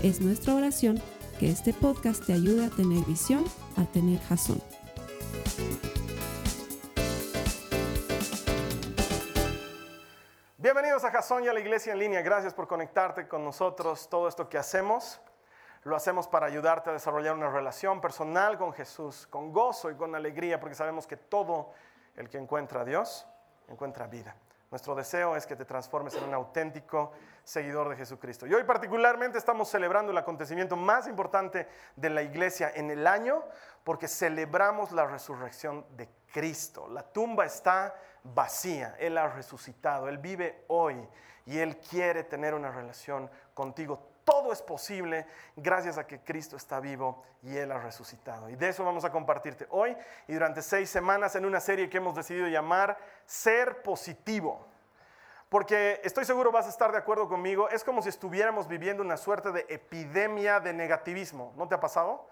Es nuestra oración que este podcast te ayude a tener visión, a tener jazón. Bienvenidos a Jazón y a la Iglesia en línea. Gracias por conectarte con nosotros. Todo esto que hacemos lo hacemos para ayudarte a desarrollar una relación personal con Jesús, con gozo y con alegría, porque sabemos que todo el que encuentra a Dios encuentra vida. Nuestro deseo es que te transformes en un auténtico seguidor de Jesucristo. Y hoy particularmente estamos celebrando el acontecimiento más importante de la iglesia en el año porque celebramos la resurrección de Cristo. La tumba está vacía, Él ha resucitado, Él vive hoy y Él quiere tener una relación contigo todo es posible gracias a que Cristo está vivo y Él ha resucitado. Y de eso vamos a compartirte hoy y durante seis semanas en una serie que hemos decidido llamar Ser Positivo. Porque estoy seguro vas a estar de acuerdo conmigo, es como si estuviéramos viviendo una suerte de epidemia de negativismo. ¿No te ha pasado?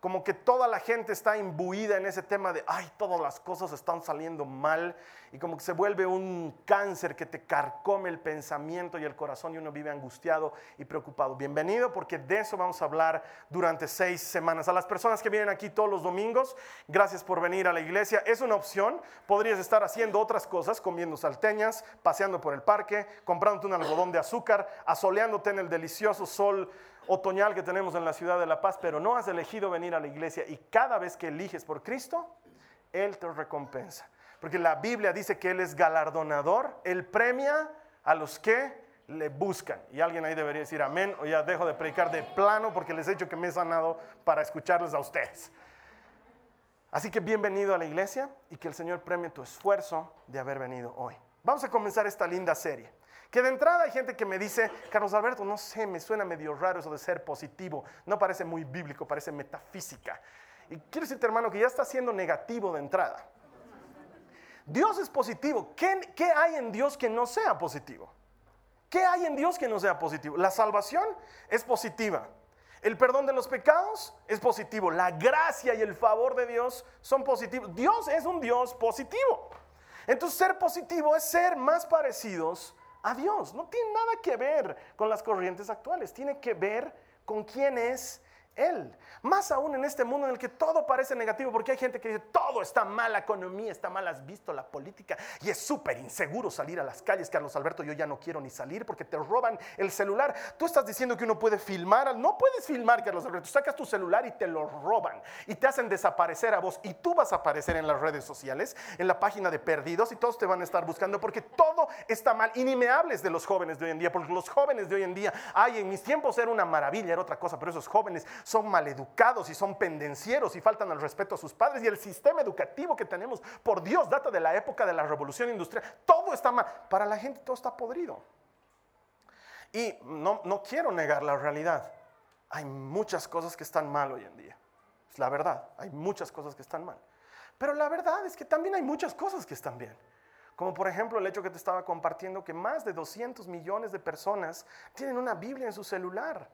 Como que toda la gente está imbuida en ese tema de, ay, todas las cosas están saliendo mal, y como que se vuelve un cáncer que te carcome el pensamiento y el corazón y uno vive angustiado y preocupado. Bienvenido porque de eso vamos a hablar durante seis semanas. A las personas que vienen aquí todos los domingos, gracias por venir a la iglesia. Es una opción, podrías estar haciendo otras cosas, comiendo salteñas, paseando por el parque, comprándote un algodón de azúcar, asoleándote en el delicioso sol otoñal que tenemos en la ciudad de La Paz, pero no has elegido venir a la iglesia y cada vez que eliges por Cristo, Él te recompensa. Porque la Biblia dice que Él es galardonador, Él premia a los que le buscan. Y alguien ahí debería decir amén o ya dejo de predicar de plano porque les he dicho que me he sanado para escucharles a ustedes. Así que bienvenido a la iglesia y que el Señor premie tu esfuerzo de haber venido hoy. Vamos a comenzar esta linda serie. Que de entrada hay gente que me dice, Carlos Alberto, no sé, me suena medio raro eso de ser positivo, no parece muy bíblico, parece metafísica. Y quiero decirte, hermano, que ya está siendo negativo de entrada. Dios es positivo. ¿Qué, ¿Qué, hay en Dios que no sea positivo? ¿Qué hay en Dios que no sea positivo? La salvación es positiva. El perdón de los pecados es positivo. La gracia y el favor de Dios son positivos. Dios es un Dios positivo. Entonces ser positivo es ser más parecidos a Dios. No tiene nada que ver con las corrientes actuales, tiene que ver con quién es él. Más aún en este mundo en el que todo parece negativo, porque hay gente que dice, todo está mal, la economía está mal, has visto la política y es súper inseguro salir a las calles. Carlos Alberto, yo ya no quiero ni salir porque te roban el celular. Tú estás diciendo que uno puede filmar, no puedes filmar, Carlos Alberto. Sacas tu celular y te lo roban y te hacen desaparecer a vos y tú vas a aparecer en las redes sociales, en la página de perdidos y todos te van a estar buscando porque todo está mal. Y ni me hables de los jóvenes de hoy en día, porque los jóvenes de hoy en día, ay, en mis tiempos era una maravilla, era otra cosa, pero esos jóvenes son maleducados y son pendencieros y faltan al respeto a sus padres. Y el sistema educativo que tenemos, por Dios, data de la época de la revolución industrial. Todo está mal. Para la gente todo está podrido. Y no, no quiero negar la realidad. Hay muchas cosas que están mal hoy en día. Es la verdad. Hay muchas cosas que están mal. Pero la verdad es que también hay muchas cosas que están bien. Como por ejemplo el hecho que te estaba compartiendo que más de 200 millones de personas tienen una Biblia en su celular.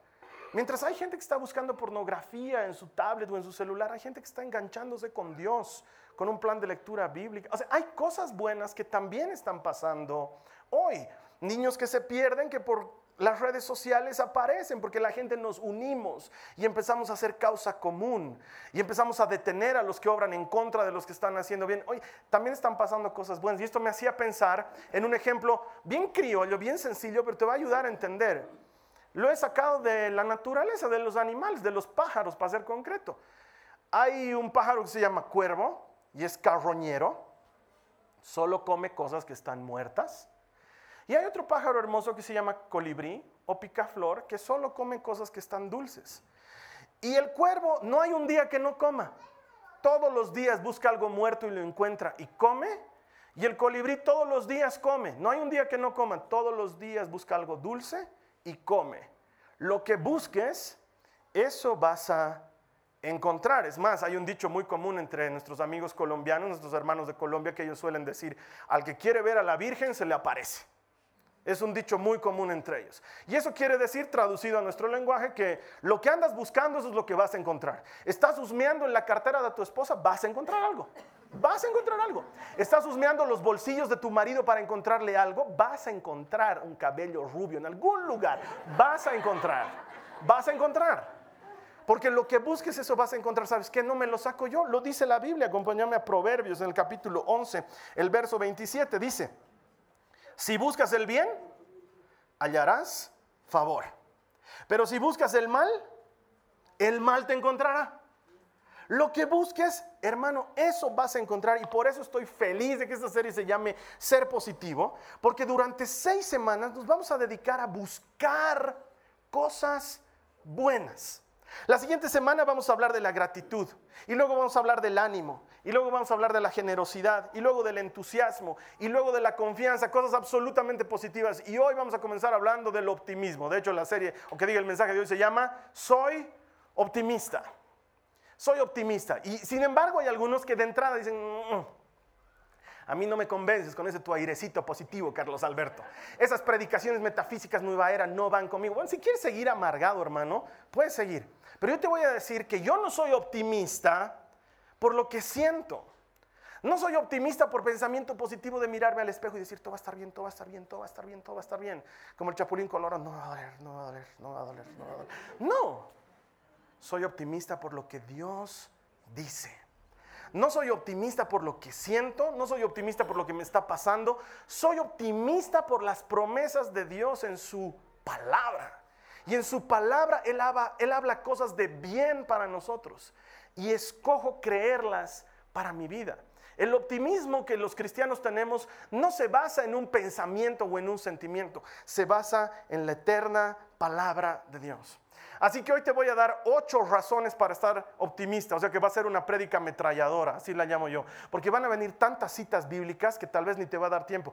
Mientras hay gente que está buscando pornografía en su tablet o en su celular, hay gente que está enganchándose con Dios, con un plan de lectura bíblica. O sea, hay cosas buenas que también están pasando hoy. Niños que se pierden, que por las redes sociales aparecen porque la gente nos unimos y empezamos a hacer causa común y empezamos a detener a los que obran en contra de los que están haciendo bien. Hoy también están pasando cosas buenas y esto me hacía pensar en un ejemplo bien criollo, bien sencillo, pero te va a ayudar a entender. Lo he sacado de la naturaleza, de los animales, de los pájaros, para ser concreto. Hay un pájaro que se llama cuervo y es carroñero, solo come cosas que están muertas. Y hay otro pájaro hermoso que se llama colibrí o picaflor, que solo come cosas que están dulces. Y el cuervo no hay un día que no coma. Todos los días busca algo muerto y lo encuentra y come. Y el colibrí todos los días come. No hay un día que no coma. Todos los días busca algo dulce y come. Lo que busques eso vas a encontrar. Es más, hay un dicho muy común entre nuestros amigos colombianos, nuestros hermanos de Colombia, que ellos suelen decir, al que quiere ver a la Virgen se le aparece. Es un dicho muy común entre ellos. Y eso quiere decir, traducido a nuestro lenguaje, que lo que andas buscando eso es lo que vas a encontrar. Estás husmeando en la cartera de tu esposa, vas a encontrar algo. Vas a encontrar algo. Estás husmeando los bolsillos de tu marido para encontrarle algo, vas a encontrar un cabello rubio en algún lugar. Vas a encontrar. Vas a encontrar. Porque lo que busques eso vas a encontrar. ¿Sabes qué? No me lo saco yo. Lo dice la Biblia. Acompáñame a Proverbios en el capítulo 11, el verso 27. Dice, si buscas el bien, hallarás favor. Pero si buscas el mal, el mal te encontrará. Lo que busques, hermano, eso vas a encontrar. Y por eso estoy feliz de que esta serie se llame Ser Positivo. Porque durante seis semanas nos vamos a dedicar a buscar cosas buenas. La siguiente semana vamos a hablar de la gratitud y luego vamos a hablar del ánimo y luego vamos a hablar de la generosidad y luego del entusiasmo y luego de la confianza, cosas absolutamente positivas. Y hoy vamos a comenzar hablando del optimismo. De hecho, la serie, o que diga el mensaje de hoy, se llama Soy optimista. Soy optimista. Y sin embargo hay algunos que de entrada dicen, mm, mm, a mí no me convences con ese tu airecito positivo, Carlos Alberto. Esas predicaciones metafísicas nueva era no van conmigo. Bueno, si quieres seguir amargado, hermano, puedes seguir. Pero yo te voy a decir que yo no soy optimista por lo que siento. No soy optimista por pensamiento positivo de mirarme al espejo y decir, todo va a estar bien, todo va a estar bien, todo va a estar bien, todo va a estar bien. Como el chapulín colorado, no va a doler, no va a doler, no va a doler, no va a doler. No, soy optimista por lo que Dios dice. No soy optimista por lo que siento, no soy optimista por lo que me está pasando, soy optimista por las promesas de Dios en su palabra. Y en su palabra él habla, él habla cosas de bien para nosotros. Y escojo creerlas para mi vida. El optimismo que los cristianos tenemos no se basa en un pensamiento o en un sentimiento, se basa en la eterna palabra de Dios. Así que hoy te voy a dar ocho razones para estar optimista, o sea que va a ser una prédica ametralladora, así la llamo yo, porque van a venir tantas citas bíblicas que tal vez ni te va a dar tiempo.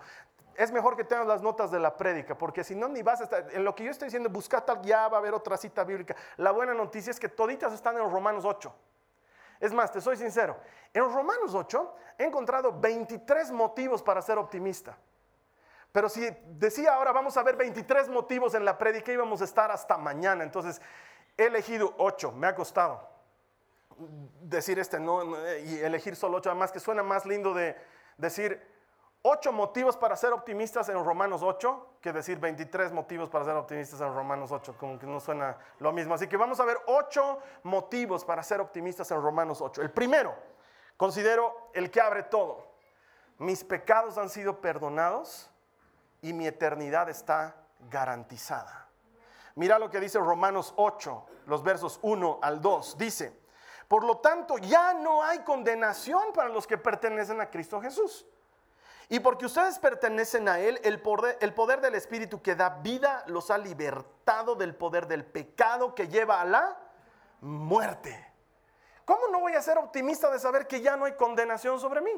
Es mejor que tengas las notas de la prédica, porque si no, ni vas a estar. En lo que yo estoy diciendo, busca tal, ya va a haber otra cita bíblica. La buena noticia es que toditas están en Romanos 8. Es más, te soy sincero, en Romanos 8 he encontrado 23 motivos para ser optimista. Pero si decía ahora vamos a ver 23 motivos en la prédica, íbamos a estar hasta mañana. Entonces he elegido 8, me ha costado decir este no, y elegir solo 8, además que suena más lindo de decir 8 motivos para ser optimistas en Romanos 8 que decir 23 motivos para ser optimistas en Romanos 8, como que no suena lo mismo. Así que vamos a ver 8 motivos para ser optimistas en Romanos 8. El primero, considero el que abre todo. Mis pecados han sido perdonados y mi eternidad está garantizada. Mira lo que dice Romanos 8, los versos 1 al 2. Dice, por lo tanto, ya no hay condenación para los que pertenecen a Cristo Jesús. Y porque ustedes pertenecen a Él, el poder, el poder del Espíritu que da vida los ha libertado del poder del pecado que lleva a la muerte. ¿Cómo no voy a ser optimista de saber que ya no hay condenación sobre mí?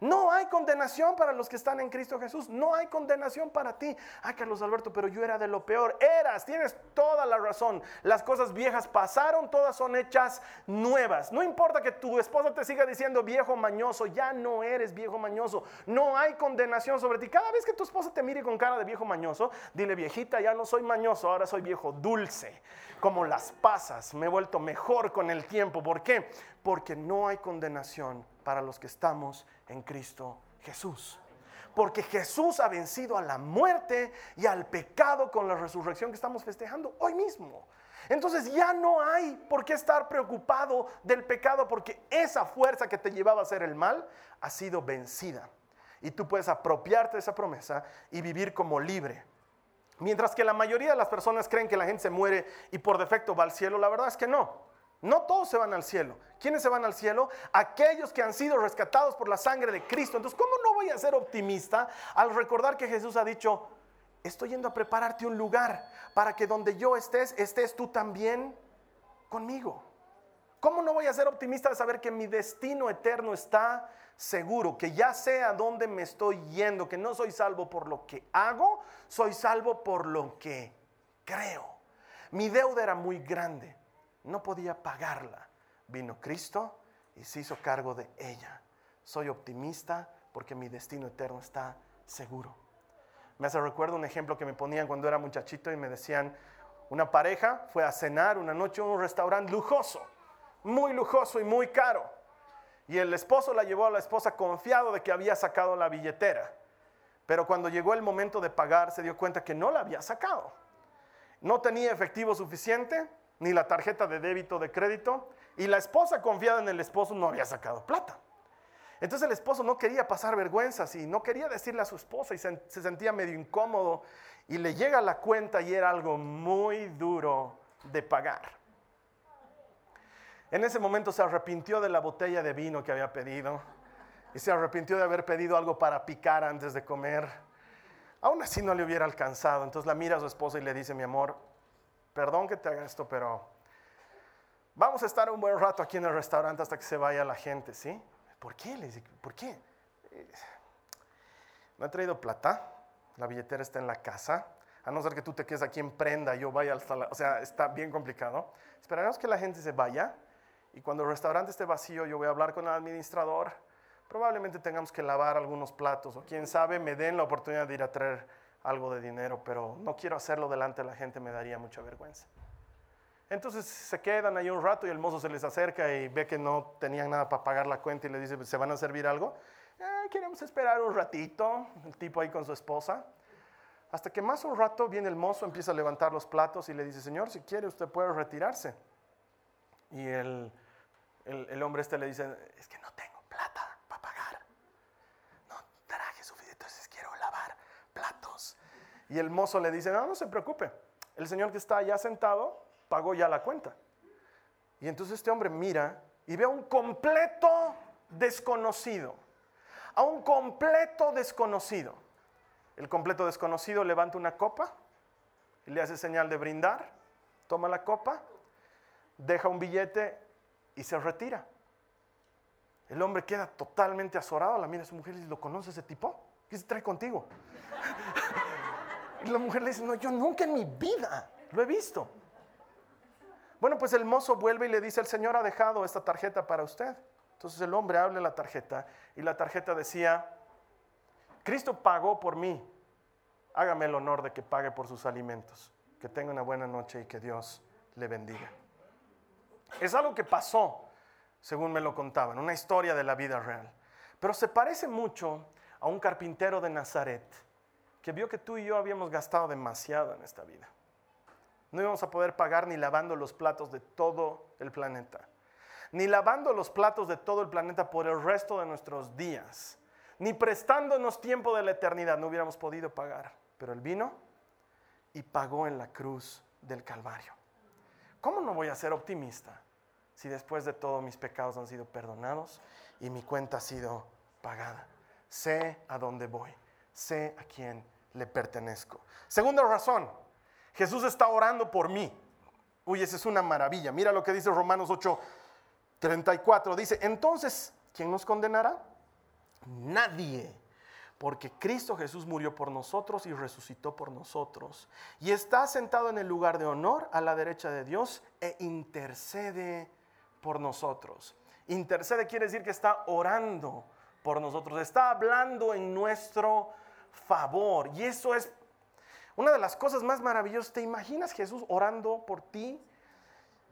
No hay condenación para los que están en Cristo Jesús. No hay condenación para ti. Ay, Carlos Alberto, pero yo era de lo peor. Eras, tienes toda la razón. Las cosas viejas pasaron, todas son hechas nuevas. No importa que tu esposa te siga diciendo viejo mañoso, ya no eres viejo mañoso. No hay condenación sobre ti. Cada vez que tu esposa te mire con cara de viejo mañoso, dile, viejita, ya no soy mañoso, ahora soy viejo dulce. Como las pasas, me he vuelto mejor con el tiempo. ¿Por qué? Porque no hay condenación para los que estamos en Cristo Jesús. Porque Jesús ha vencido a la muerte y al pecado con la resurrección que estamos festejando hoy mismo. Entonces ya no hay por qué estar preocupado del pecado porque esa fuerza que te llevaba a hacer el mal ha sido vencida. Y tú puedes apropiarte de esa promesa y vivir como libre. Mientras que la mayoría de las personas creen que la gente se muere y por defecto va al cielo, la verdad es que no. No todos se van al cielo. ¿Quiénes se van al cielo? Aquellos que han sido rescatados por la sangre de Cristo. Entonces, ¿cómo no voy a ser optimista al recordar que Jesús ha dicho, estoy yendo a prepararte un lugar para que donde yo estés, estés tú también conmigo? ¿Cómo no voy a ser optimista de saber que mi destino eterno está seguro, que ya sé a dónde me estoy yendo, que no soy salvo por lo que hago, soy salvo por lo que creo? Mi deuda era muy grande no podía pagarla. Vino Cristo y se hizo cargo de ella. Soy optimista porque mi destino eterno está seguro. Me hace recuerdo un ejemplo que me ponían cuando era muchachito y me decían, una pareja fue a cenar una noche en un restaurante lujoso, muy lujoso y muy caro. Y el esposo la llevó a la esposa confiado de que había sacado la billetera. Pero cuando llegó el momento de pagar se dio cuenta que no la había sacado. No tenía efectivo suficiente, ni la tarjeta de débito de crédito, y la esposa confiada en el esposo no había sacado plata. Entonces el esposo no quería pasar vergüenzas y no quería decirle a su esposa y se, se sentía medio incómodo y le llega la cuenta y era algo muy duro de pagar. En ese momento se arrepintió de la botella de vino que había pedido y se arrepintió de haber pedido algo para picar antes de comer. Aún así no le hubiera alcanzado. Entonces la mira a su esposa y le dice, mi amor, perdón que te haga esto, pero vamos a estar un buen rato aquí en el restaurante hasta que se vaya la gente, ¿sí? ¿Por qué? ¿por qué? No he traído plata, la billetera está en la casa, a no ser que tú te quedes aquí en prenda yo vaya hasta la... O sea, está bien complicado. Esperaremos que la gente se vaya y cuando el restaurante esté vacío yo voy a hablar con el administrador. Probablemente tengamos que lavar algunos platos o quién sabe me den la oportunidad de ir a traer algo de dinero, pero no quiero hacerlo delante de la gente, me daría mucha vergüenza. Entonces se quedan ahí un rato y el mozo se les acerca y ve que no tenían nada para pagar la cuenta y le dice, ¿se van a servir algo? Eh, queremos esperar un ratito, el tipo ahí con su esposa. Hasta que más un rato viene el mozo, empieza a levantar los platos y le dice, Señor, si quiere usted puede retirarse. Y el, el, el hombre este le dice, es que no tengo plata para pagar. No traje suficiente, entonces quiero lavar platos. Y el mozo le dice, no, no se preocupe. El señor que está allá sentado pagó ya la cuenta. Y entonces este hombre mira y ve a un completo desconocido. A un completo desconocido. El completo desconocido levanta una copa le hace señal de brindar. Toma la copa, deja un billete y se retira. El hombre queda totalmente azorado, la mira a su mujer y dice, ¿lo conoce ese tipo? ¿Qué se trae contigo? y la mujer le dice, no, yo nunca en mi vida lo he visto. Bueno, pues el mozo vuelve y le dice, el Señor ha dejado esta tarjeta para usted. Entonces el hombre abre la tarjeta y la tarjeta decía, Cristo pagó por mí, hágame el honor de que pague por sus alimentos. Que tenga una buena noche y que Dios le bendiga. Es algo que pasó, según me lo contaban, una historia de la vida real. Pero se parece mucho a un carpintero de Nazaret que vio que tú y yo habíamos gastado demasiado en esta vida. No íbamos a poder pagar ni lavando los platos de todo el planeta, ni lavando los platos de todo el planeta por el resto de nuestros días, ni prestándonos tiempo de la eternidad, no hubiéramos podido pagar. Pero Él vino y pagó en la cruz del Calvario. ¿Cómo no voy a ser optimista si después de todo mis pecados han sido perdonados y mi cuenta ha sido pagada? Sé a dónde voy, sé a quién le pertenezco. Segunda razón, Jesús está orando por mí. Uy, esa es una maravilla. Mira lo que dice Romanos 8, 34. Dice, entonces, ¿quién nos condenará? Nadie. Porque Cristo Jesús murió por nosotros y resucitó por nosotros. Y está sentado en el lugar de honor a la derecha de Dios e intercede por nosotros. Intercede quiere decir que está orando por nosotros. Está hablando en nuestro favor. Y eso es una de las cosas más maravillosas. ¿Te imaginas Jesús orando por ti?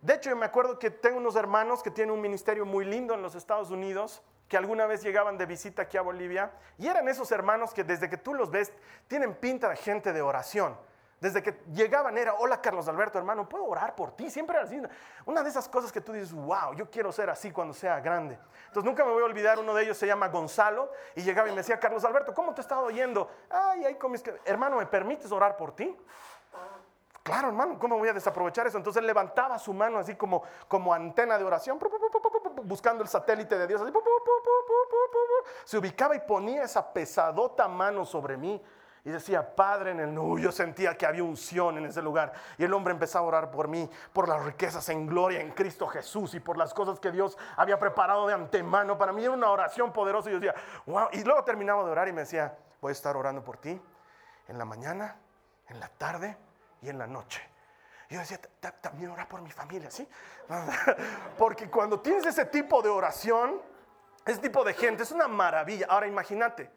De hecho, yo me acuerdo que tengo unos hermanos que tienen un ministerio muy lindo en los Estados Unidos que alguna vez llegaban de visita aquí a Bolivia y eran esos hermanos que desde que tú los ves tienen pinta de gente de oración. Desde que llegaban era, hola Carlos Alberto, hermano, ¿puedo orar por ti? Siempre era así. Una de esas cosas que tú dices, wow, yo quiero ser así cuando sea grande. Entonces nunca me voy a olvidar, uno de ellos se llama Gonzalo y llegaba y me decía, Carlos Alberto, ¿cómo te he estado oyendo? Ay, ahí con mis... Hermano, ¿me permites orar por ti? Claro, hermano, ¿cómo voy a desaprovechar eso? Entonces levantaba su mano así como, como antena de oración, buscando el satélite de Dios. Se ubicaba y ponía esa pesadota mano sobre mí. Y decía, Padre en el no, yo sentía que había unción en ese lugar. Y el hombre empezaba a orar por mí, por las riquezas en gloria en Cristo Jesús y por las cosas que Dios había preparado de antemano. Para mí era una oración poderosa. Y yo decía, wow. Y luego terminaba de orar y me decía, voy a estar orando por ti en la mañana, en la tarde y en la noche. Yo decía, también ora por mi familia, ¿sí? Porque cuando tienes ese tipo de oración, ese tipo de gente, es una maravilla. Ahora imagínate,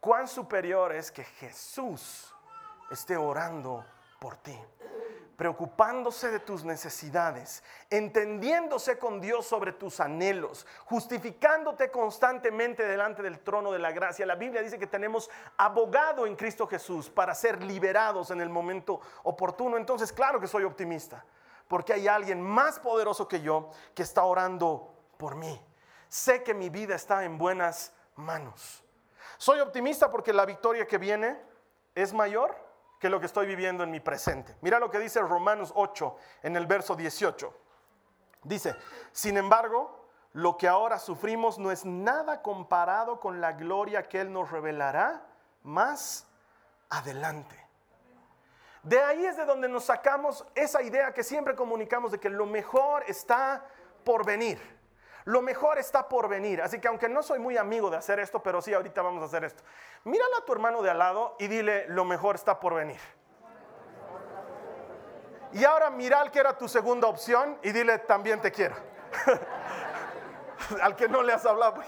cuán superior es que Jesús esté orando por ti preocupándose de tus necesidades, entendiéndose con Dios sobre tus anhelos, justificándote constantemente delante del trono de la gracia. La Biblia dice que tenemos abogado en Cristo Jesús para ser liberados en el momento oportuno. Entonces, claro que soy optimista, porque hay alguien más poderoso que yo que está orando por mí. Sé que mi vida está en buenas manos. Soy optimista porque la victoria que viene es mayor que lo que estoy viviendo en mi presente. Mira lo que dice Romanos 8 en el verso 18. Dice, sin embargo, lo que ahora sufrimos no es nada comparado con la gloria que Él nos revelará más adelante. De ahí es de donde nos sacamos esa idea que siempre comunicamos de que lo mejor está por venir. Lo mejor está por venir. Así que aunque no soy muy amigo de hacer esto, pero sí, ahorita vamos a hacer esto. Míralo a tu hermano de al lado y dile, lo mejor está por venir. Y ahora mira al que era tu segunda opción y dile, también te quiero. al que no le has hablado.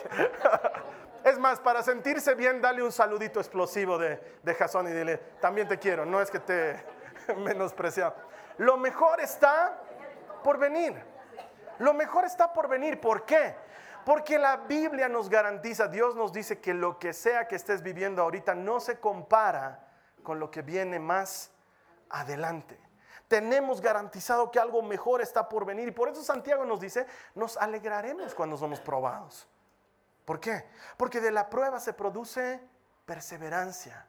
es más, para sentirse bien, dale un saludito explosivo de, de Jason y dile, también te quiero. No es que te menospreciado. Lo mejor está por venir. Lo mejor está por venir. ¿Por qué? Porque la Biblia nos garantiza, Dios nos dice que lo que sea que estés viviendo ahorita no se compara con lo que viene más adelante. Tenemos garantizado que algo mejor está por venir y por eso Santiago nos dice, nos alegraremos cuando somos probados. ¿Por qué? Porque de la prueba se produce perseverancia,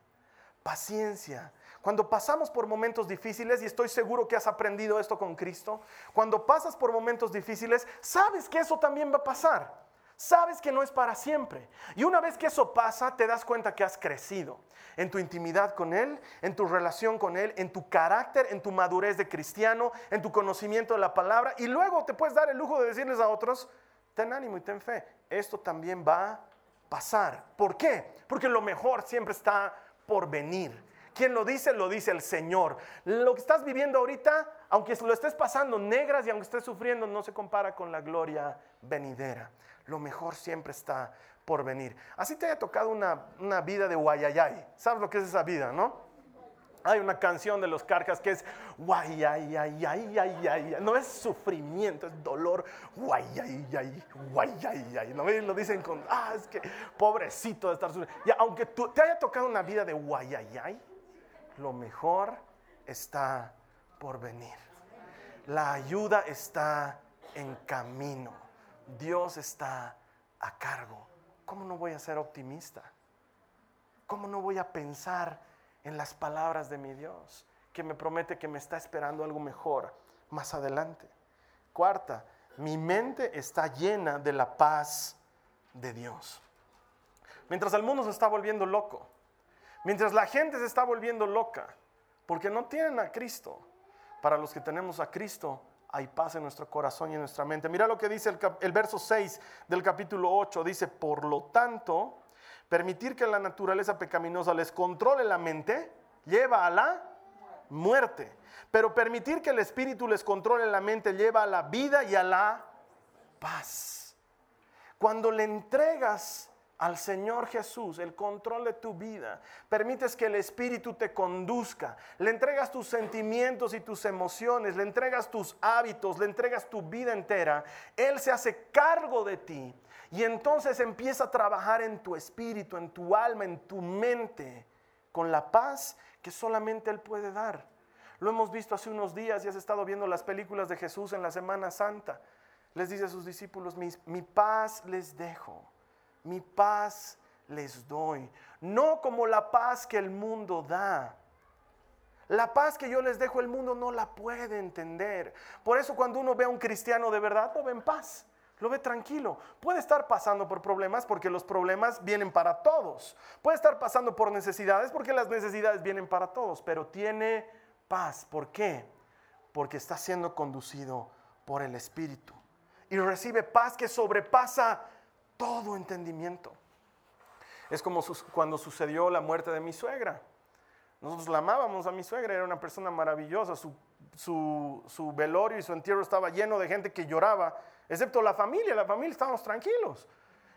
paciencia, cuando pasamos por momentos difíciles, y estoy seguro que has aprendido esto con Cristo, cuando pasas por momentos difíciles, sabes que eso también va a pasar. Sabes que no es para siempre. Y una vez que eso pasa, te das cuenta que has crecido en tu intimidad con Él, en tu relación con Él, en tu carácter, en tu madurez de cristiano, en tu conocimiento de la palabra. Y luego te puedes dar el lujo de decirles a otros, ten ánimo y ten fe. Esto también va a pasar. ¿Por qué? Porque lo mejor siempre está por venir. Quien lo dice, lo dice el Señor. Lo que estás viviendo ahorita, aunque lo estés pasando negras y aunque estés sufriendo, no se compara con la gloria venidera. Lo mejor siempre está por venir. Así te haya tocado una, vida de guayayay. ¿Sabes lo que es esa vida, no? Hay una canción de los carcas que es guayayayayayay. No es sufrimiento, es dolor. Guayayay, guayayay. ¿No Lo dicen con, ah, es que pobrecito de estar sufriendo. Y aunque tú, te haya tocado una vida de guayayay, lo mejor está por venir. La ayuda está en camino. Dios está a cargo. ¿Cómo no voy a ser optimista? ¿Cómo no voy a pensar en las palabras de mi Dios, que me promete que me está esperando algo mejor más adelante? Cuarta, mi mente está llena de la paz de Dios. Mientras el mundo se está volviendo loco, Mientras la gente se está volviendo loca porque no tienen a Cristo. Para los que tenemos a Cristo, hay paz en nuestro corazón y en nuestra mente. Mira lo que dice el, verso 6 del capítulo 8. Dice, por lo tanto, permitir que la naturaleza pecaminosa les controle la mente lleva a la muerte. Pero permitir que el espíritu les controle la mente lleva a la vida y a la paz. Cuando le entregas al Señor Jesús el control de tu vida, permites que el Espíritu te conduzca, le entregas tus sentimientos y tus emociones, le entregas tus hábitos, le entregas tu vida entera, Él se hace cargo de ti. Y entonces empieza a trabajar en tu espíritu, en tu alma, en tu mente, con la paz que solamente Él puede dar. Lo hemos visto hace unos días y has estado viendo las películas de Jesús en la Semana Santa. Les dice a sus discípulos, mi, mi paz les dejo mi paz les doy, no como la paz que el mundo da. La paz que yo les dejo el mundo no la puede entender. Por eso cuando uno ve a un cristiano de verdad, lo ve en paz, lo ve tranquilo. Puede estar pasando por problemas porque los problemas vienen para todos. Puede estar pasando por necesidades porque las necesidades vienen para todos, pero tiene paz. ¿Por qué? Porque está siendo conducido por el Espíritu. Y recibe paz que sobrepasa todo entendimiento. Es como cuando sucedió la muerte de mi suegra. Nosotros la amábamos a mi suegra, era una persona maravillosa, su velorio y su entierro estaba lleno de gente que lloraba, excepto la familia, la familia estábamos tranquilos.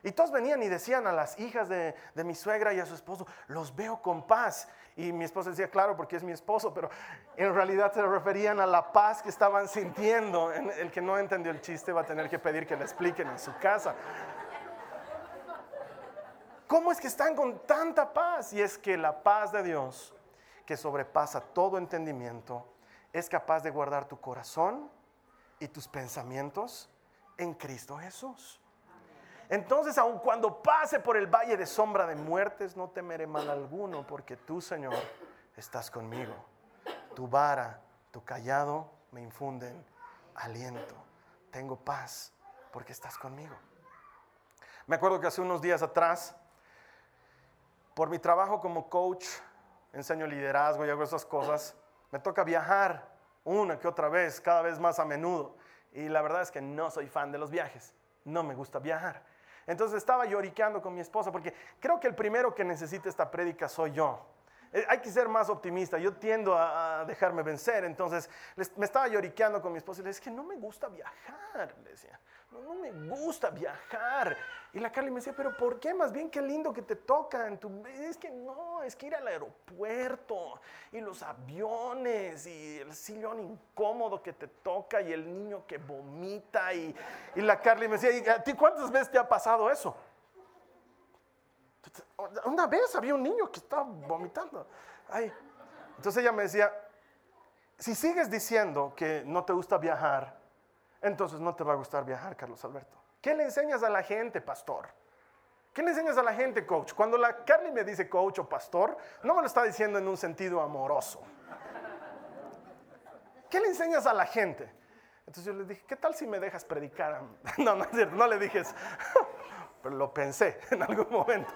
Y todos venían y decían a las hijas de, de, mi suegra y a su esposo, los veo con paz. Y mi esposa decía, claro, porque es mi esposo, pero en realidad se referían a la paz que estaban sintiendo. El que no entendió el chiste va a tener que pedir que le expliquen en su casa. ¿Cómo es que están con tanta paz? Y es que la paz de Dios, que sobrepasa todo entendimiento, es capaz de guardar tu corazón y tus pensamientos en Cristo Jesús. Entonces, aun cuando pase por el valle de sombra de muertes, no temeré mal alguno, porque tú, Señor, estás conmigo. Tu vara, tu callado me infunden aliento. Tengo paz porque estás conmigo. Me acuerdo que hace unos días atrás, por mi trabajo como coach, enseño liderazgo y hago esas cosas, me toca viajar una que otra vez, cada vez más a menudo. Y la verdad es que no soy fan de los viajes, no me gusta viajar. Entonces estaba lloriqueando con mi esposa porque creo que el primero que necesita esta prédica soy yo. Eh, hay que ser más optimista. Yo tiendo a, dejarme vencer. Entonces me estaba lloriqueando con mi esposa y le decía, es que no me gusta viajar. Le decía, no, me gusta viajar. Y la Carly me decía, pero ¿por qué? Más bien qué lindo que te toca en tu... Es que no, es que ir al aeropuerto y los aviones y el sillón incómodo que te toca y el niño que vomita. Y, y la Carly me decía, ¿y a ti cuántas veces te ha pasado eso? Una vez había un niño que estaba vomitando. Ay. Entonces ella me decía, si sigues diciendo que no te gusta viajar, entonces no te va a gustar viajar, Carlos Alberto. ¿Qué le enseñas a la gente, pastor? ¿Qué le enseñas a la gente, coach? Cuando la Carly me dice coach o pastor, no me lo está diciendo en un sentido amoroso. ¿Qué le enseñas a la gente? Entonces yo le dije, ¿qué tal si me dejas predicar? No, no no le dije eso. Pero lo pensé en algún momento.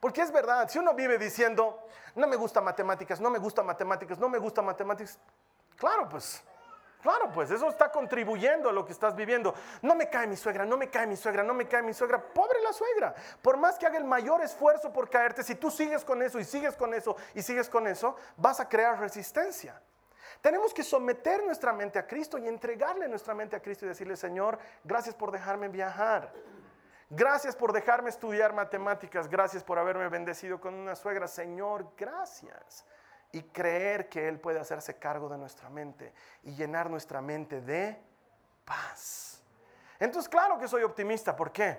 Porque es verdad, si uno vive diciendo, no me gusta matemáticas, no me gusta matemáticas, no me gusta matemáticas, claro, pues, claro, pues eso está contribuyendo a lo que estás viviendo. No me cae mi suegra, no me cae mi suegra, no me cae mi suegra. Pobre la suegra. Por más que haga el mayor esfuerzo por caerte, si tú sigues con eso y sigues con eso y sigues con eso, vas a crear resistencia. Tenemos que someter nuestra mente a Cristo y entregarle nuestra mente a Cristo y decirle, Señor, gracias por dejarme viajar. Gracias por dejarme estudiar matemáticas. Gracias por haberme bendecido con una suegra. Señor, gracias. Y creer que Él puede hacerse cargo de nuestra mente y llenar nuestra mente de paz. Entonces, claro que soy optimista. ¿Por qué?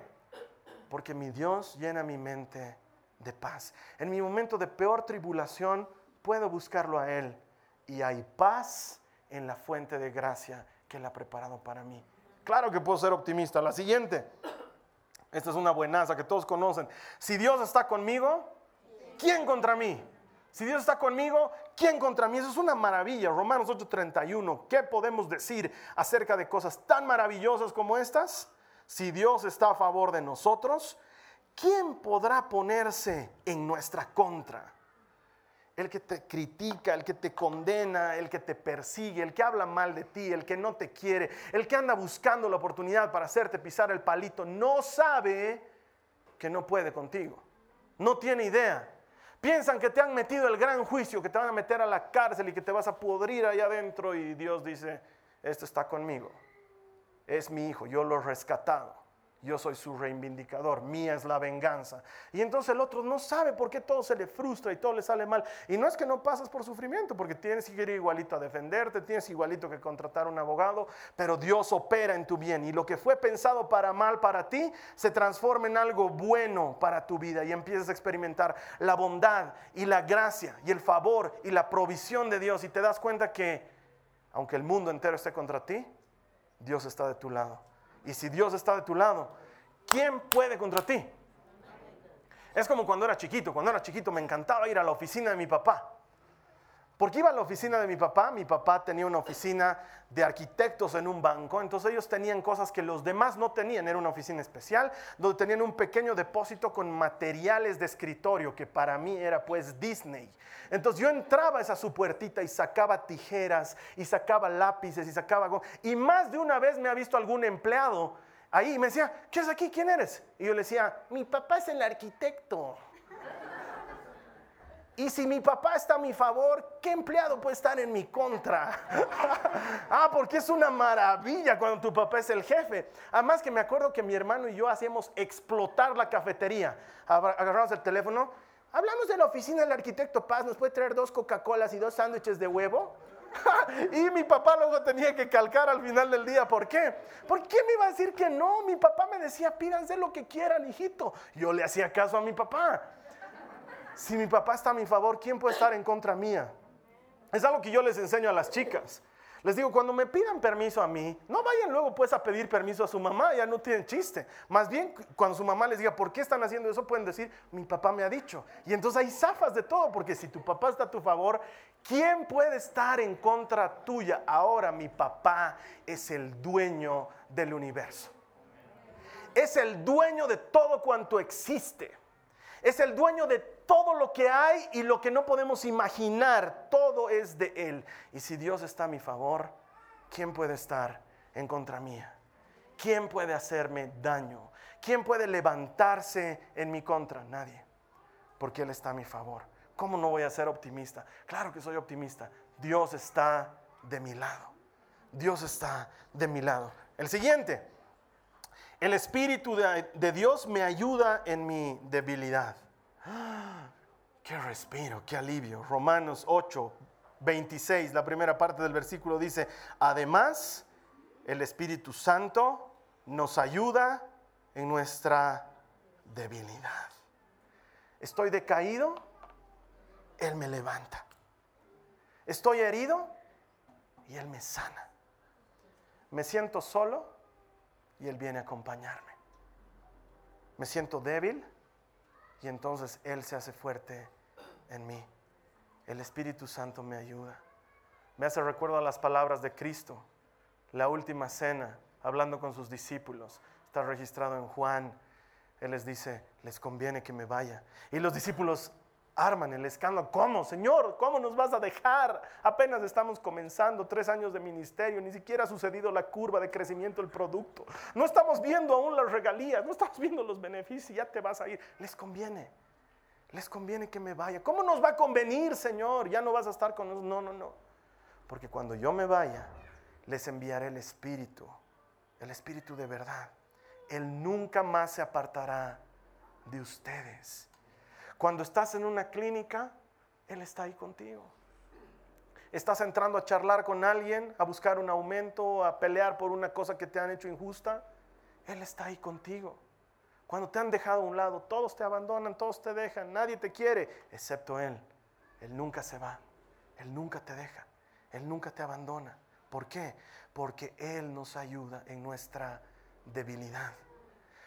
Porque mi Dios llena mi mente de paz. En mi momento de peor tribulación, puedo buscarlo a Él. Y hay paz en la fuente de gracia que Él ha preparado para mí. Claro que puedo ser optimista. La siguiente. Esta es una buenaza que todos conocen. Si Dios está conmigo, ¿quién contra mí? Si Dios está conmigo, ¿quién contra mí? Eso es una maravilla. Romanos 8:31. ¿Qué podemos decir acerca de cosas tan maravillosas como estas? Si Dios está a favor de nosotros, ¿quién podrá ponerse en nuestra contra? el que te critica, el que te condena, el que te persigue, el que habla mal de ti, el que no te quiere, el que anda buscando la oportunidad para hacerte pisar el palito, no sabe que no puede contigo. No tiene idea. Piensan que te han metido el gran juicio, que te van a meter a la cárcel y que te vas a pudrir allá adentro y Dios dice, esto está conmigo. Es mi hijo, yo lo he rescatado yo soy su reivindicador, mía es la venganza. Y entonces el otro no sabe por qué todo se le frustra y todo le sale mal. Y no es que no pasas por sufrimiento, porque tienes que ir igualito a defenderte, tienes igualito que contratar un abogado, pero Dios opera en tu bien. Y lo que fue pensado para mal para ti, se transforma en algo bueno para tu vida y empiezas a experimentar la bondad y la gracia y el favor y la provisión de Dios. Y te das cuenta que, aunque el mundo entero esté contra ti, Dios está de tu lado. Y si Dios está de tu lado, ¿quién puede contra ti? Es como cuando era chiquito. Cuando era chiquito me encantaba ir a la oficina de mi papá. Porque iba a la oficina de mi papá, mi papá tenía una oficina de arquitectos en un banco, entonces ellos tenían cosas que los demás no tenían, era una oficina especial, donde tenían un pequeño depósito con materiales de escritorio, que para mí era pues Disney. Entonces yo entraba a esa su puertita y sacaba tijeras, y sacaba lápices, y sacaba... Y más de una vez me ha visto algún empleado ahí y me decía, ¿qué es aquí? ¿Quién eres? Y yo le decía, mi papá es el arquitecto. Y si mi papá está a mi favor, ¿qué empleado puede estar en mi contra? ah, porque es una maravilla cuando tu papá es el jefe. Además que me acuerdo que mi hermano y yo hacíamos explotar la cafetería. Agarramos el teléfono. Hablamos de la oficina del arquitecto Paz, nos puede traer dos Coca-Colas y dos sándwiches de huevo. y mi papá luego tenía que calcar al final del día. ¿Por qué? ¿Por qué me iba a decir que no? Mi papá me decía, pídanse lo que quieran, hijito. Yo le hacía caso a mi papá. Si mi papá está a mi favor, ¿quién puede estar en contra mía? Es algo que yo les enseño a las chicas. Les digo, cuando me pidan permiso a mí, no vayan luego pues a pedir permiso a su mamá, ya no tienen chiste. Más bien, cuando su mamá les diga, ¿por qué están haciendo eso? Pueden decir, mi papá me ha dicho. Y entonces hay zafas de todo, porque si tu papá está a tu favor, ¿quién puede estar en contra tuya? Ahora mi papá es el dueño del universo. Es el dueño de todo cuanto existe. Es el dueño de todo lo que hay y lo que no podemos imaginar, todo es de Él. Y si Dios está a mi favor, ¿quién puede estar en contra mía? ¿Quién puede hacerme daño? ¿Quién puede levantarse en mi contra? Nadie, porque Él está a mi favor. ¿Cómo no voy a ser optimista? Claro que soy optimista. Dios está de mi lado. Dios está de mi lado. El siguiente, el Espíritu de, de Dios me ayuda en mi debilidad. Qué respiro, qué alivio. Romanos 8, 26, la primera parte del versículo dice, además, el Espíritu Santo nos ayuda en nuestra debilidad. Estoy decaído, Él me levanta. Estoy herido y Él me sana. Me siento solo y Él viene a acompañarme. Me siento débil y entonces Él se hace fuerte en mí. El Espíritu Santo me ayuda. Me hace recuerdo a las palabras de Cristo, la última cena, hablando con sus discípulos. Está registrado en Juan. Él les dice, les conviene que me vaya. Y los discípulos arman el escándalo. ¿Cómo, Señor? ¿Cómo nos vas a dejar? Apenas estamos comenzando tres años de ministerio, ni siquiera ha sucedido la curva de crecimiento del producto. No estamos viendo aún las regalías, no estamos viendo los beneficios, ya te vas a ir. Les conviene, les conviene que me vaya. ¿Cómo nos va a convenir, Señor? Ya no vas a estar con nosotros. No, no, no. Porque cuando yo me vaya, les enviaré el Espíritu, el Espíritu de verdad. Él nunca más se apartará de ustedes cuando estás en una clínica, Él está ahí contigo. Estás entrando a charlar con alguien, a buscar un aumento, a pelear por una cosa que te han hecho injusta. Él está ahí contigo. Cuando te han dejado a un lado, todos te abandonan, todos te dejan, nadie te quiere, excepto Él. Él nunca se va, Él nunca te deja, Él nunca te abandona. ¿Por qué? Porque Él nos ayuda en nuestra debilidad.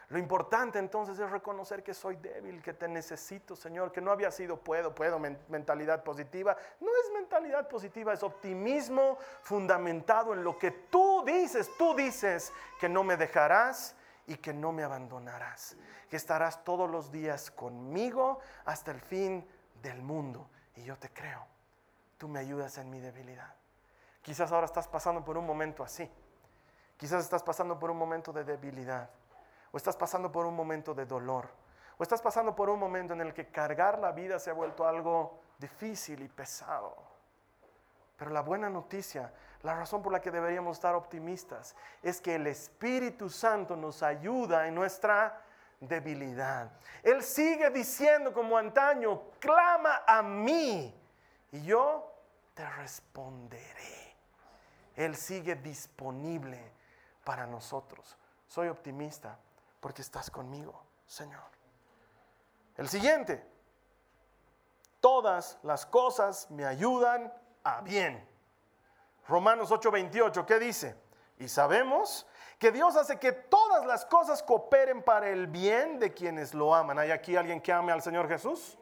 Lo importante entonces es reconocer que soy débil, que te necesito, Señor, que no había sido puedo, puedo, mentalidad positiva. No es mentalidad positiva, es optimismo fundamentado en lo que tú dices. Tú dices que no me dejarás y que no me abandonarás, que estarás todos los días conmigo hasta el fin del mundo. Y yo te creo, tú me ayudas en mi debilidad. Quizás ahora estás pasando por un momento así. Quizás estás pasando por un momento de debilidad o estás pasando por un momento de dolor, o estás pasando por un momento en el que cargar la vida se ha vuelto algo difícil y pesado. Pero la buena noticia, la razón por la que deberíamos estar optimistas, es que el Espíritu Santo nos ayuda en nuestra debilidad. Él sigue diciendo como antaño, clama a mí y yo te responderé. Él sigue disponible para nosotros. Soy optimista porque estás conmigo, Señor. El siguiente, todas las cosas me ayudan a bien. Romanos 8:28, ¿qué dice? Y sabemos que Dios hace que todas las cosas cooperen para el bien de quienes lo aman. ¿Hay aquí alguien que ame al Señor Jesús?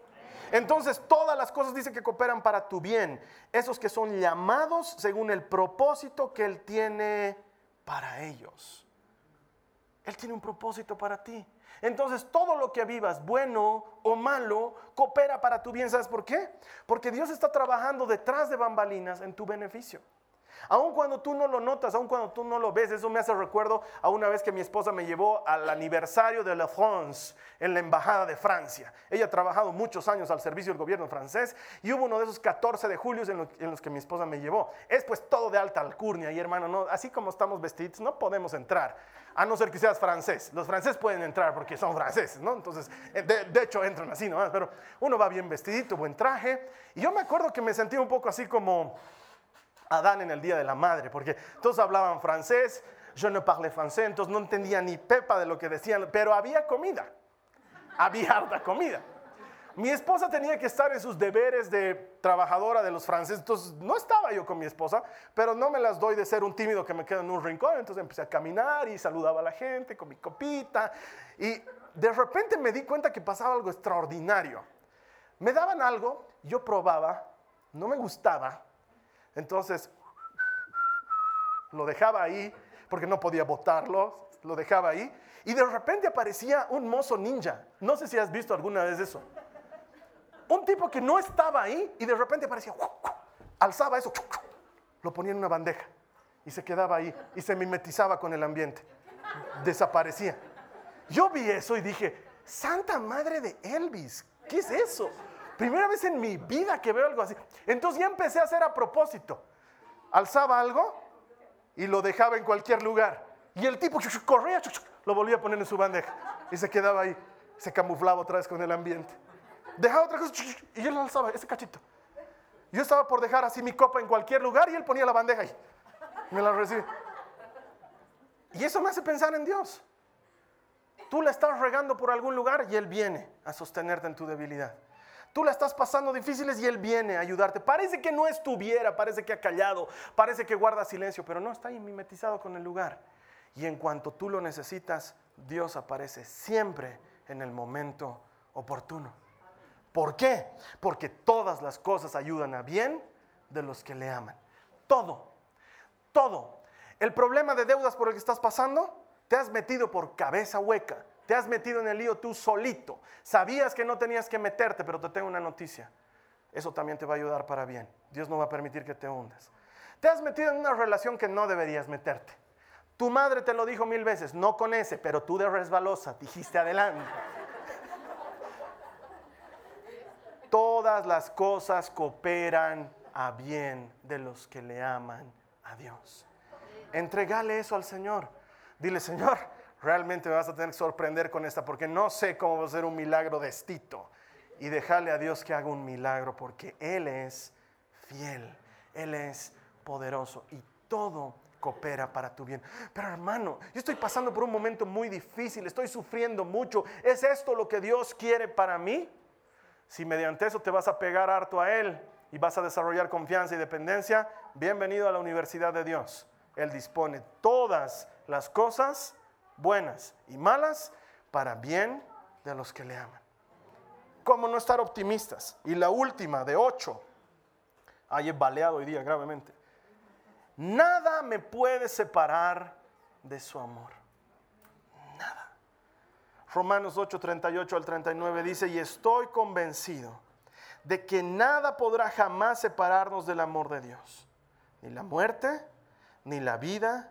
Entonces todas las cosas dicen que cooperan para tu bien. Esos que son llamados según el propósito que Él tiene para ellos. Él tiene un propósito para ti. Entonces todo lo que vivas, bueno o malo, coopera para tu bien. ¿Sabes por qué? Porque Dios está trabajando detrás de bambalinas en tu beneficio. Aun cuando tú no lo notas, aun cuando tú no lo ves, eso me hace recuerdo a una vez que mi esposa me llevó al aniversario de La France en la Embajada de Francia. Ella ha trabajado muchos años al servicio del gobierno francés y hubo uno de esos 14 de julio en, los que mi esposa me llevó. Es pues todo de alta alcurnia y hermano, no, así como estamos vestidos, no podemos entrar a no ser que seas francés. Los franceses pueden entrar porque son franceses, ¿no? Entonces, eh, de, hecho entran así, ¿no? Pero uno va bien vestidito, buen traje. Y yo me acuerdo que me sentí un poco así como Adán en el Día de la Madre, porque todos hablaban francés, yo no parlais francés, entonces no entendía ni pepa de lo que decían, pero había comida, había harta comida. Mi esposa tenía que estar en sus deberes de trabajadora de los franceses, entonces no estaba yo con mi esposa, pero no me las doy de ser un tímido que me queda en un rincón, entonces empecé a caminar y saludaba a la gente con mi copita y de repente me di cuenta que pasaba algo extraordinario. Me daban algo, yo probaba, no me gustaba, entonces lo dejaba ahí porque no podía botarlo, lo dejaba ahí y de repente aparecía un mozo ninja. No sé si has visto alguna vez eso un tipo que no estaba ahí y de repente aparecía, alzaba eso, lo ponía en una bandeja y se quedaba ahí y se mimetizaba con el ambiente. Desaparecía. Yo vi eso y dije, Santa Madre de Elvis, ¿qué es eso? Primera vez en mi vida que veo algo así. Entonces ya empecé a hacer a propósito. Alzaba algo y lo dejaba en cualquier lugar. Y el tipo corría, lo volvía a poner en su bandeja y se quedaba ahí. Se camuflaba otra vez con el ambiente dejaba otra cosa y él alzaba ese cachito. Yo estaba por dejar así mi copa en cualquier lugar y él ponía la bandeja ahí. Me la recibe. Y eso me hace pensar en Dios. Tú la estás regando por algún lugar y Él viene a sostenerte en tu debilidad. Tú la estás pasando difíciles y Él viene a ayudarte. Parece que no estuviera, parece que ha callado, parece que guarda silencio, pero no está ahí mimetizado con el lugar. Y en cuanto tú lo necesitas, Dios aparece siempre en el momento oportuno. ¿Por qué? Porque todas las cosas ayudan a bien de los que le aman. Todo, todo. El problema de deudas por el que estás pasando, te has metido por cabeza hueca. Te has metido en el lío tú solito. Sabías que no tenías que meterte, pero te tengo una noticia. Eso también te va a ayudar para bien. Dios no va a permitir que te hundas. Te has metido en una relación que no deberías meterte. Tu madre te lo dijo mil veces, no con ese, pero tú de resbalosa dijiste adelante. todas las cosas cooperan a bien de los que le aman a Dios. Entregale eso al Señor. Dile, Señor, realmente me vas a tener que sorprender con esta porque no sé cómo va a ser un milagro de estito. Y dejarle a Dios que haga un milagro porque Él es fiel, Él es poderoso y todo coopera para tu bien. Pero hermano, yo estoy pasando por un momento muy difícil, estoy sufriendo mucho. ¿Es esto lo que Dios quiere para mí? Si mediante eso te vas a pegar harto a Él y vas a desarrollar confianza y dependencia, bienvenido a la universidad de Dios. Él dispone todas las cosas buenas y malas para bien de los que le aman. ¿Cómo no estar optimistas? Y la última, de ocho, ahí he baleado hoy día gravemente. Nada me puede separar de su amor. Romanos 8, 38 al 39 dice, y estoy convencido de que nada podrá jamás separarnos del amor de Dios. Ni la muerte, ni la vida,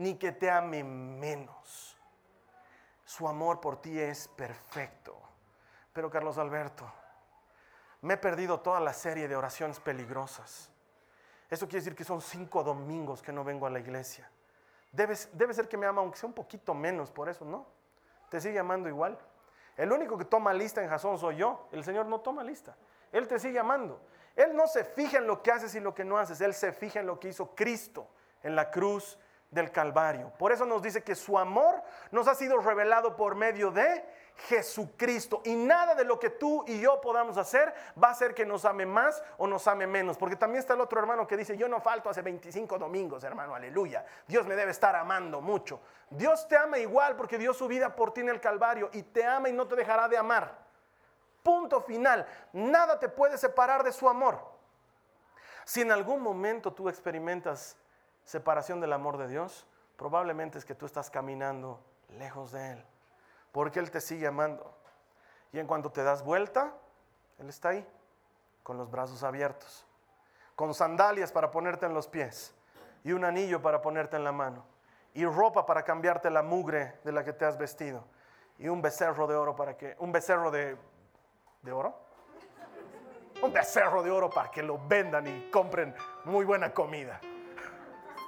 ni que te ame menos. Su amor por ti es perfecto. Pero Carlos Alberto, me he perdido toda la serie de oraciones peligrosas. Eso quiere decir que son cinco domingos que no vengo a la iglesia. Debe, debe ser que me ama, aunque sea un poquito menos, por eso, ¿no? te sigue amando igual. El único que toma lista en Jasón soy yo. El Señor no toma lista. Él te sigue amando. Él no se fija en lo que haces y lo que no haces. Él se fija en lo que hizo Cristo en la cruz del Calvario. Por eso nos dice que su amor nos ha sido revelado por medio de Jesucristo. Y nada de lo que tú y yo podamos hacer va a hacer que nos ame más o nos ame menos. Porque también está el otro hermano que dice, yo no falto hace 25 domingos, hermano, aleluya. Dios me debe estar amando mucho. Dios te ama igual porque dio su vida por ti en el Calvario y te ama y no te dejará de amar. Punto final. Nada te puede separar de su amor. Si en algún momento tú experimentas separación del amor de Dios, probablemente es que tú estás caminando lejos de Él porque Él te sigue amando. Y en cuanto te das vuelta, Él está ahí, con los brazos abiertos, con sandalias para ponerte en los pies y un anillo para ponerte en la mano y ropa para cambiarte la mugre de la que te has vestido y un becerro de oro para que un becerro de de oro un becerro de oro para que lo vendan y compren muy buena comida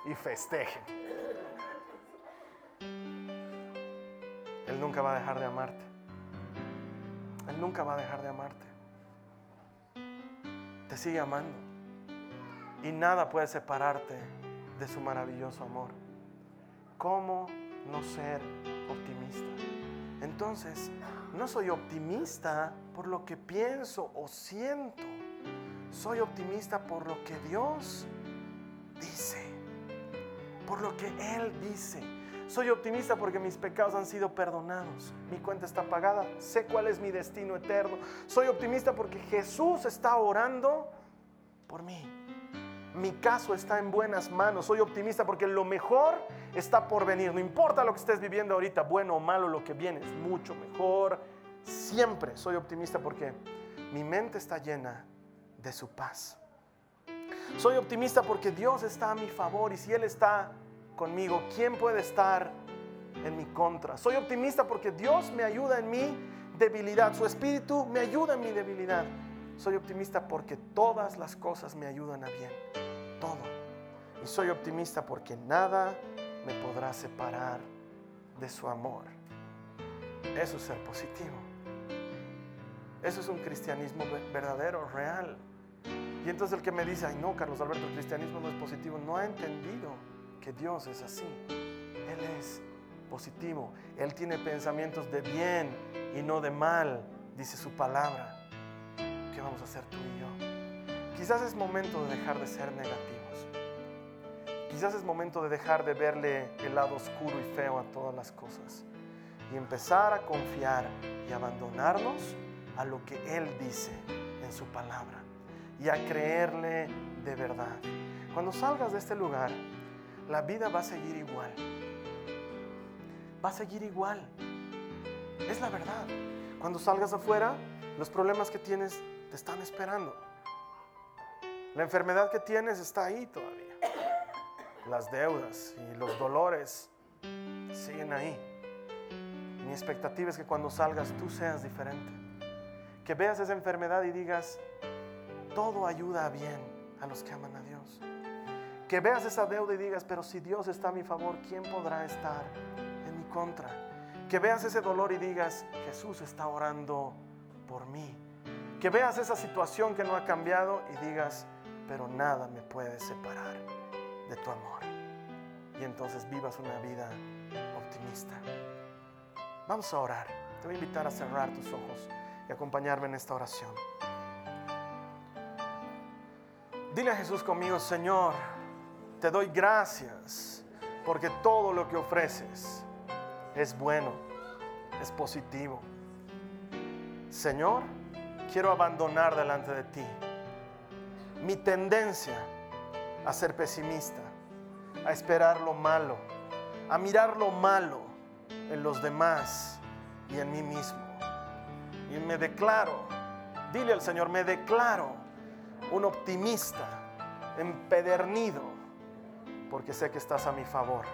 y festejen. Él nunca va a dejar de amarte. Él nunca va a dejar de amarte. Te sigue amando. Y nada puede separarte de su maravilloso amor. ¿Cómo no ser optimista? Entonces, no soy optimista por lo que pienso o siento. Soy optimista por lo que Dios dice. Por lo que Él dice. Soy optimista porque mis pecados han sido perdonados. Mi cuenta está pagada. Sé cuál es mi destino eterno. Soy optimista porque Jesús está orando por mí. Mi caso está en buenas manos. Soy optimista porque lo mejor está por venir. No importa lo que estés viviendo ahorita, bueno o malo, lo que viene es mucho mejor. Siempre soy optimista porque mi mente está llena de su paz. Soy optimista porque Dios está a mi favor y si Él está conmigo, ¿quién puede estar en mi contra? Soy optimista porque Dios me ayuda en mi debilidad, su espíritu me ayuda en mi debilidad. Soy optimista porque todas las cosas me ayudan a bien, todo. Y soy optimista porque nada me podrá separar de su amor. Eso es ser positivo. Eso es un cristianismo verdadero, real. Y entonces el que me dice, ay no, Carlos Alberto, el cristianismo no es positivo, no ha entendido que Dios es así. Él es positivo. Él tiene pensamientos de bien y no de mal, dice su palabra. ¿Qué vamos a hacer tú y yo? Quizás es momento de dejar de ser negativos. Quizás es momento de dejar de verle el lado oscuro y feo a todas las cosas y empezar a confiar y abandonarnos a lo que Él dice en su palabra y a creerle de verdad. Cuando salgas de este lugar, la vida va a seguir igual. Va a seguir igual. Es la verdad. Cuando salgas afuera, los problemas que tienes te están esperando. La enfermedad que tienes está ahí todavía. Las deudas y los dolores siguen ahí. Mi expectativa es que cuando salgas tú seas diferente. Que veas esa enfermedad y digas, todo ayuda bien a los que aman a Dios. Que veas esa deuda y digas, pero si Dios está a mi favor, ¿quién podrá estar en mi contra? Que veas ese dolor y digas, Jesús está orando por mí. Que veas esa situación que no ha cambiado y digas, pero nada me puede separar de tu amor. Y entonces vivas una vida optimista. Vamos a orar. Te voy a invitar a cerrar tus ojos y acompañarme en esta oración. Dile a Jesús conmigo, Señor, te doy gracias porque todo lo que ofreces es bueno, es positivo. Señor, quiero abandonar delante de ti mi tendencia a ser pesimista, a esperar lo malo, a mirar lo malo en los demás y en mí mismo. Y me declaro, dile al Señor, me declaro un optimista empedernido porque sé que estás a mi favor.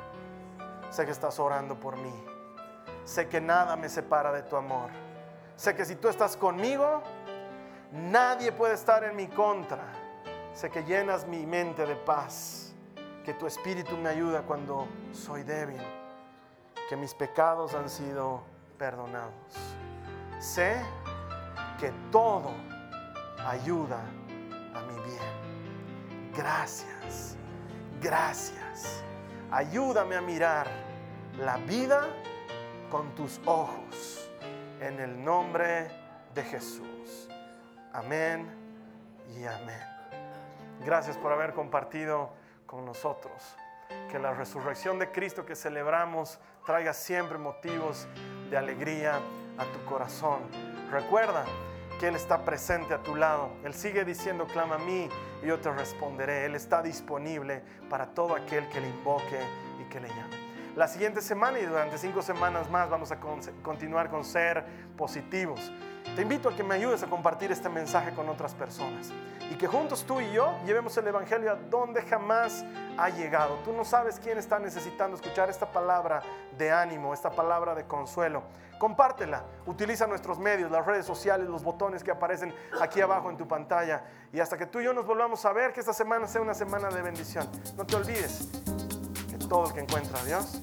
Sé que estás orando por mí. Sé que nada me separa de tu amor. Sé que si tú estás conmigo, nadie puede estar en mi contra. Sé que llenas mi mente de paz. Que tu espíritu me ayuda cuando soy débil. Que mis pecados han sido perdonados. Sé que todo ayuda a mi bien. Gracias. Gracias. Ayúdame a mirar la vida con tus ojos. En el nombre de Jesús. Amén y amén. Gracias por haber compartido con nosotros. Que la resurrección de Cristo que celebramos traiga siempre motivos de alegría a tu corazón. Recuerda que Él está presente a tu lado. Él sigue diciendo, clama a mí y yo te responderé. Él está disponible para todo aquel que le invoque y que le llame. La siguiente semana y durante cinco semanas más vamos a continuar con ser positivos. Te invito a que me ayudes a compartir este mensaje con otras personas y que juntos tú y yo llevemos el Evangelio a donde jamás ha llegado. Tú no sabes quién está necesitando escuchar esta palabra de ánimo, esta palabra de consuelo. Compártela, utiliza nuestros medios, las redes sociales, los botones que aparecen aquí abajo en tu pantalla. Y hasta que tú y yo nos volvamos a ver, que esta semana sea una semana de bendición. No te olvides que todo el que encuentra a Dios